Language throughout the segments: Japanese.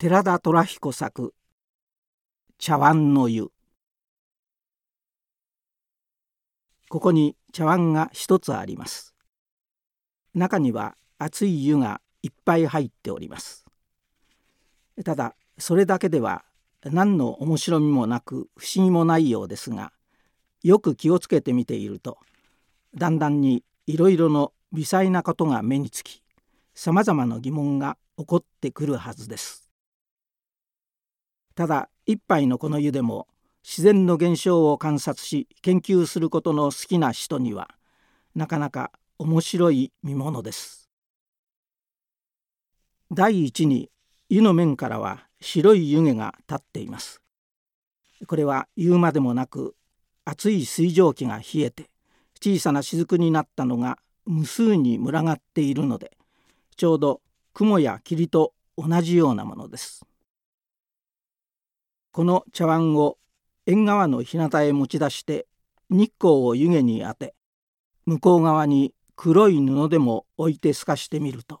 寺田虎彦作茶碗の湯。ここに茶碗が一つあります。中には熱い湯がいっぱい入っております。ただそれだけでは何の面白みもなく不思議もないようですがよく気をつけてみているとだんだんにいろいろの微細なことが目につきさまざまな疑問が起こってくるはずです。ただ一杯のこの湯でも自然の現象を観察し研究することの好きな人にはなかなか面白い見ものです。第一に湯の面からは白い湯気が立っています。これは言うまでもなく熱い水蒸気が冷えて小さな雫になったのが無数に群がっているのでちょうど雲や霧と同じようなものです。この茶碗を縁側の日向へ持ち出して日光を湯気に当て向こう側に黒い布でも置いて透かしてみると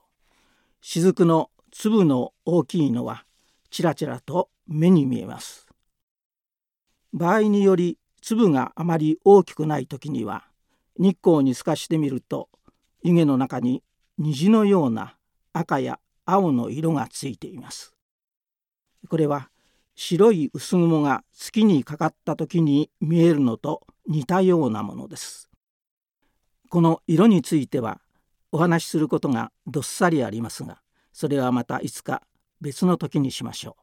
雫の粒の大きいのはちらちらと目に見えます。場合により粒があまり大きくない時には日光に透かしてみると湯気の中に虹のような赤や青の色がついています。これは白い薄雲が月にかかった時に見えるのと似たようなものです。この色についてはお話しすることがどっさりありますがそれはまたいつか別の時にしましょう。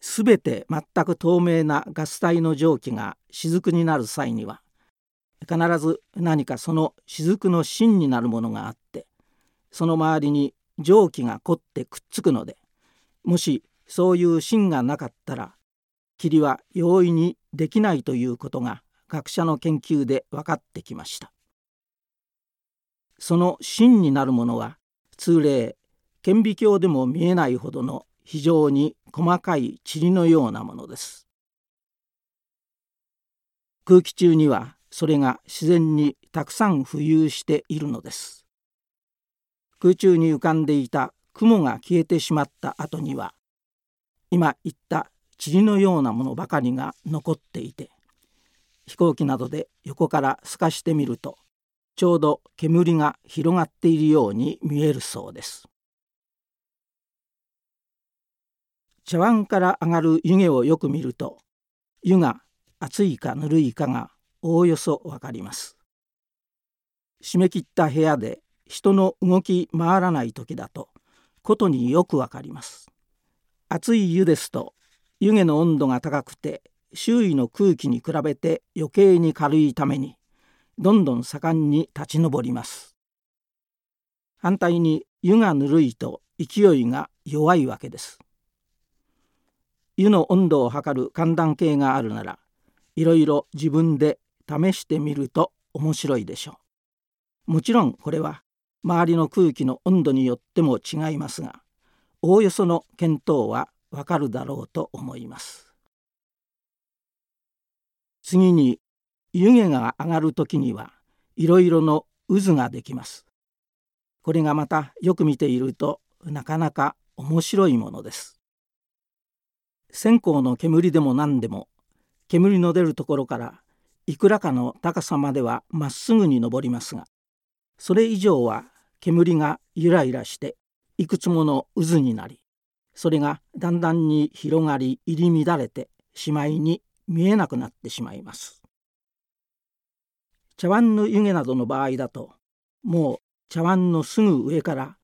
すべて全く透明なガス体の蒸気が雫になる際には必ず何かその雫の芯になるものがあってその周りに蒸気が凝ってくっつくのでもしそういう芯がなかったら霧は容易にできないということが学者の研究で分かってきました。その芯になるものは通例顕微鏡でも見えないほどの非常に細かい塵のようなものです。空気中にはそれが自然にたくさん浮遊しているのです。空中に浮かんでいた雲が消えてしまった後には今言った塵のようなものばかりが残っていて飛行機などで横から透かしてみるとちょうど煙が広がっているように見えるそうです。茶碗から上がる湯気をよく見ると湯が熱いかぬるいかがおおよそわかります。締め切った部屋で人の動き回らない時だとことによくわかります。熱い湯ですと湯気の温度が高くて周囲の空気に比べて余計に軽いためにどんどん盛んに立ち上ります。反対に湯がぬるいと勢いが弱いわけです。湯の温度を測る寒暖計があるならいろいろ自分で試してみると面白いでしょう。もちろんこれは周りの空気の温度によっても違いますがおおよその見当はわかるだろうと思います。次に湯気が上がる時にはいろいろの渦ができます。これがまたよく見ているとなかなか面白いものです。線香の煙でも何でも煙の出るところからいくらかの高さまではまっすぐに登りますがそれ以上は煙がゆらゆらしていくつもの渦になりそれがだんだんに広がり入り乱れてしまいに見えなくなってしまいます。茶碗の湯気などの場合だともう茶碗のすぐ上から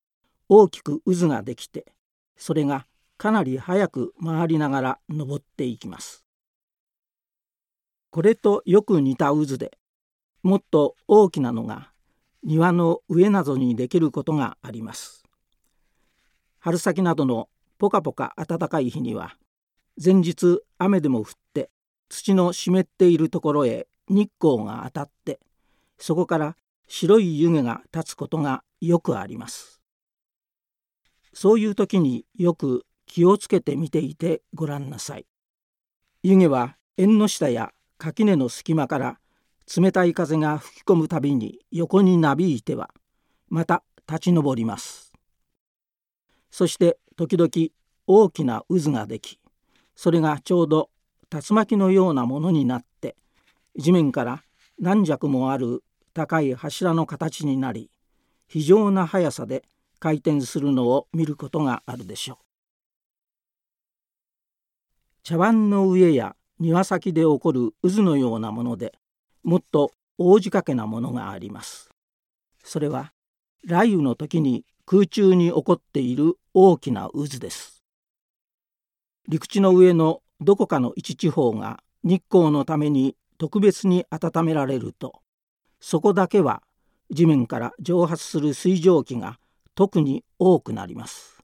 大きく渦ができてそれがかなり早く回りながら登っていきます。これとよく似た渦でもっと大きなのが庭の上などにできることがあります。春先などのポカポカ暖かい日には前日雨でも降って土の湿っているところへ日光が当たってそこから白い湯気が立つことがよくあります。そういう時によく気をつけて見ていてごらんなさい。湯気は縁の下や垣根の隙間から冷たい風が吹き込むたびに横になびいてはまた立ち上りますそして時々大きな渦ができそれがちょうど竜巻のようなものになって地面から何尺もある高い柱の形になり非常な速さで回転するのを見ることがあるでしょう。茶碗の上や庭先で起こる渦のようなものでもっと大仕掛けなものがあります。それは雷雨の時に空中に起こっている大きな渦です。陸地の上のどこかの一地方が日光のために特別に温められるとそこだけは地面から蒸発する水蒸気が特に多くなります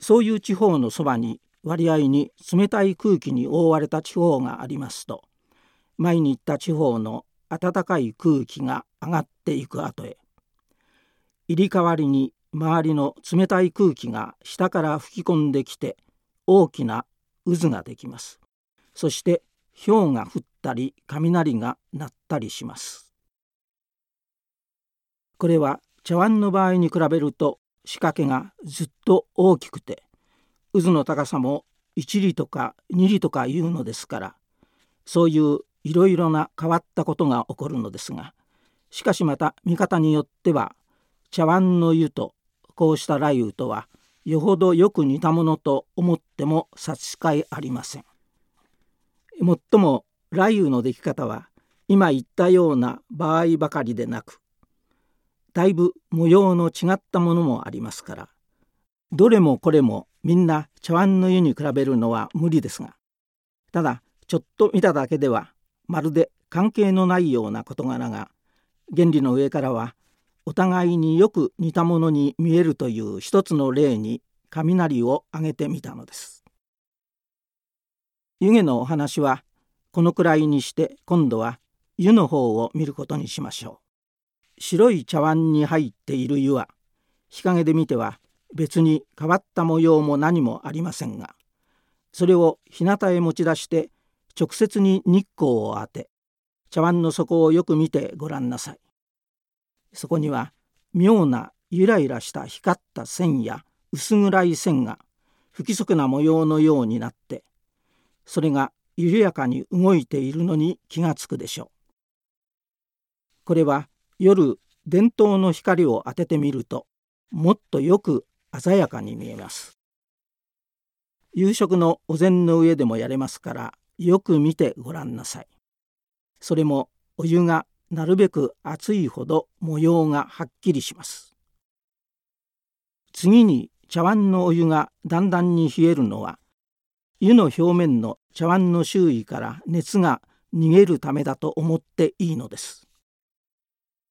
そういう地方のそばに割合に冷たい空気に覆われた地方がありますと前に言った地方の暖かい空気が上がっていく後へ入り代わりに周りの冷たい空気が下から吹き込んできて大きな渦ができます。そして氷が降ったり雷が鳴ったりします。これは茶碗の場合に比べると仕掛けがずっと大きくて渦の高さも1里とか2里とかいうのですからそういういろいろな変わったことが起こるのですがしかしまた見方によっては茶碗の湯とこうした雷雨とはよほどよく似たものと思っても差し支えありません。もっとも雷雨の出来方は今言ったような場合ばかりでなくだいぶ模様の違ったものもありますからどれもこれもみんな茶碗の湯に比べるのは無理ですがただちょっと見ただけではまるで関係のないような事柄が原理の上からはお互いによく似たものに見えるという一つの例に雷を挙げてみたのです。湯気のお話はこのくらいにして今度は湯の方を見ることにしましょう。白い茶碗に入っている湯は日陰で見ては別に変わった模様も何もありませんがそれを日向へ持ち出して直接に日光を当て茶碗の底をよく見てごらんなさい。そこには妙なゆらゆらした光った線や薄暗い線が不規則な模様のようになってそれが緩やかに動いているのに気がつくでしょう。これは夜電灯の光を当ててみるともっとよく鮮やかに見えます。夕食のお膳の上でもやれますからよく見てごらんなさい。それもお湯がなるべく熱いほど模様がはっきりします。次に茶碗のお湯がだんだんに冷えるのは湯の表面の茶碗の周囲から熱が逃げるためだと思っていいのです。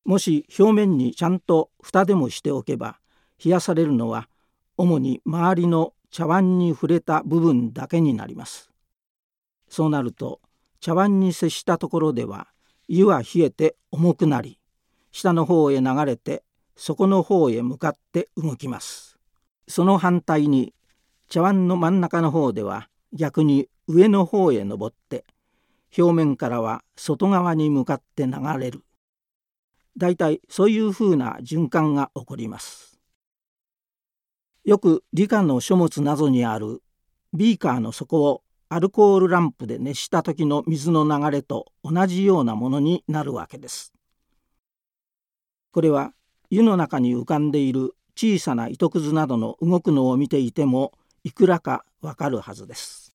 もし表面にちゃんと蓋でもしておけば冷やされるのは主に周りの茶碗に触れた部分だけになります。そうなると茶碗に接したところでは湯は冷えて重くなり下の方へ流れて底の方へ向かって動きます。その反対に茶碗の真ん中の方では逆に上の方へ登って表面からは外側に向かって流れるだいたいそういうふうな循環が起こりますよく理科の書物などにあるビーカーの底をアルコールランプで熱した時の水の流れと同じようなものになるわけです。これは湯の中に浮かんでいる小さな糸くずなどの動くのを見ていてもいくらかわかるはずです。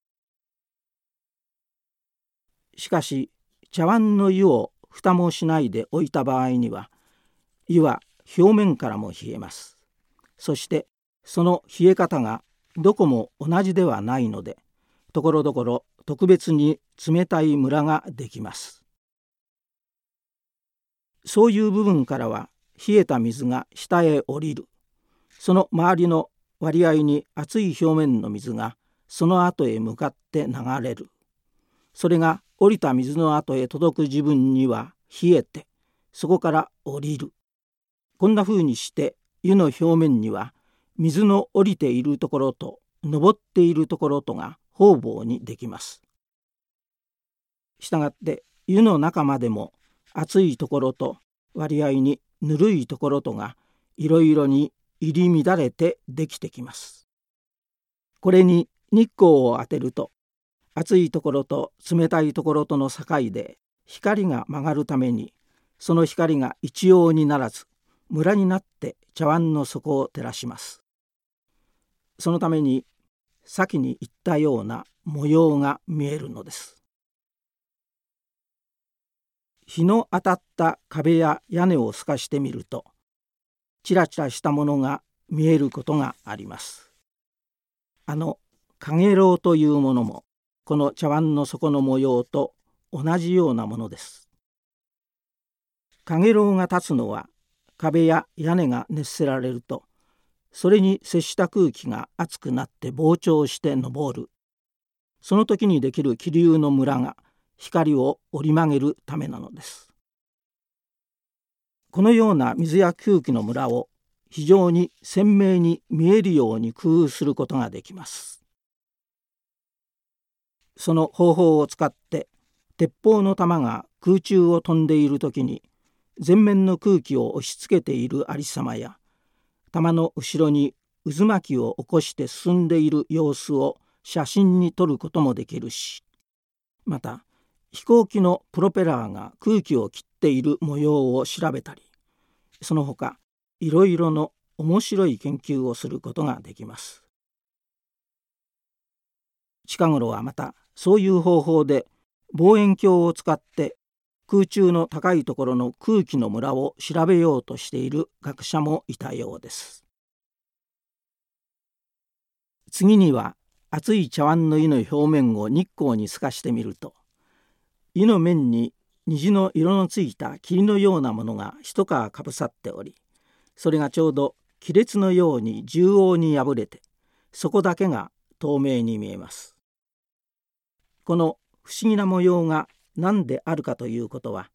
しかし茶碗の湯を蓋もしないで置いた場合には湯は表面からも冷えます。そしてその冷え方がどこも同じではないのでところどころ特別に冷たいムラができます。そういう部分からは冷えた水が下へ降りる。その周りの割合に熱い表面の水がその後へ向かって流れる。それが降りた水の後へ届く自分には冷えてそこから降りる。こんなふうにして湯の表面には水の降りているところと登っているところとが方々にできます。したがって湯の中までも熱いところと割合にぬるいところとがいろいろに入り乱れてできてきます。これに日光を当てると暑いところと冷たいところとの境で光が曲がるためにその光が一様にならずムラになって茶碗の底を照らします。そのために先に言ったような模様が見えるのです。日の当たった壁や屋根を透かしてみるとチラチラしたものが見えることがあります。あの影楼というものもこの茶碗の底の模様と同じようなものです。影楼が立つのは壁や屋根が熱せられるとそれに接した空気が熱くなって膨張して昇るその時にできる気流のムラが光を折り曲げるためなのです。このような水や空気のムラを非常に鮮明に見えるように工夫することができます。その方法を使って鉄砲の弾が空中を飛んでいる時に前面の空気を押し付けているありさまや弾の後ろに渦巻きを起こして進んでいる様子を写真に撮ることもできるしまた飛行機のプロペラーが空気を切っている模様を調べたりその他いろいろの面白い研究をすることができます。近頃はまたそういう方法で望遠鏡を使って空中の高いところの空気のムラを調べようとしている学者もいたようです。次には熱い茶碗の湯の表面を日光に透かしてみると湯の面に虹の色のついた霧のようなものが一皮かぶさっておりそれがちょうど亀裂のように縦横に破れてそこだけが透明に見えます。この不思議な模様が何であるかということは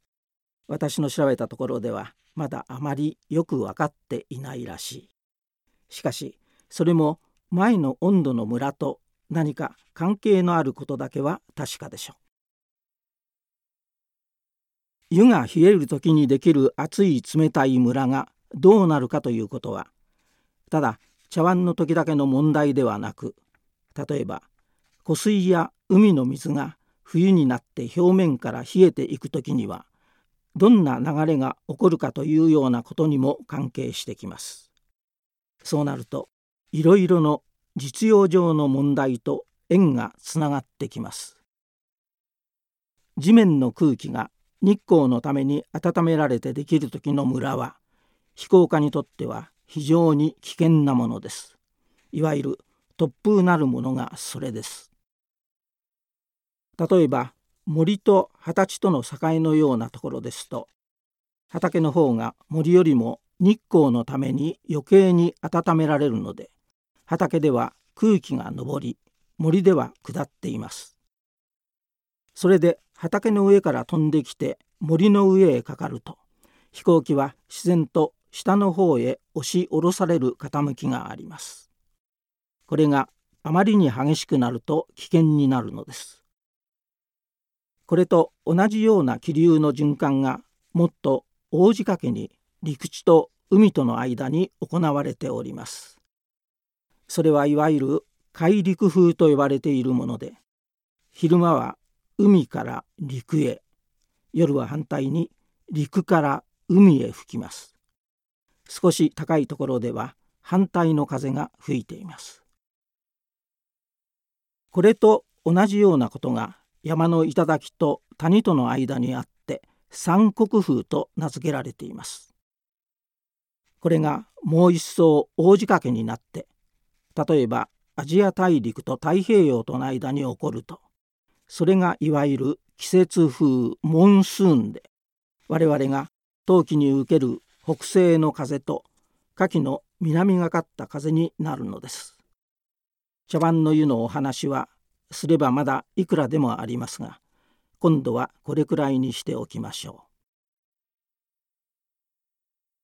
私の調べたところではまだあまりよく分かっていないらしい。しかしそれも前の温度のムラと何か関係のあることだけは確かでしょう。湯が冷える時にできる熱い冷たいムラがどうなるかということはただ茶碗の時だけの問題ではなく例えば湖水や海の水が冬になって表面から冷えていく時にはどんな流れが起こるかというようなことにも関係してきます。そうなるといろいろの実用上の問題と縁がつながってきます。地面の空気が日光のために温められてできる時の村は飛行家にとっては非常に危険なものです。いわゆる突風なるものがそれです。例えば森と畑地との境のようなところですと畑の方が森よりも日光のために余計に温められるので畑では空気が上り森では下っています。それで畑の上から飛んできて森の上へかかると飛行機は自然と下の方へ押し下ろされる傾きがあります。これがあまりに激しくなると危険になるのです。これと同じような気流の循環がもっと大仕掛けに陸地と海との間に行われております。それはいわゆる海陸風と呼ばれているもので昼間は海から陸へ夜は反対に陸から海へ吹きます少し高いところでは反対の風が吹いていますこれと同じようなことが山の頂と谷との間にあって三国風と名付けられていますこれがもう一層大仕掛けになって例えばアジア大陸と太平洋との間に起こるとそれがいわゆる季節風モンスーンで我々が冬季に受ける北西の風と夏季の南がかった風になるのです。茶碗の湯のお話はすればまだいくらでもありますが今度はこれくらいにしておきましょう。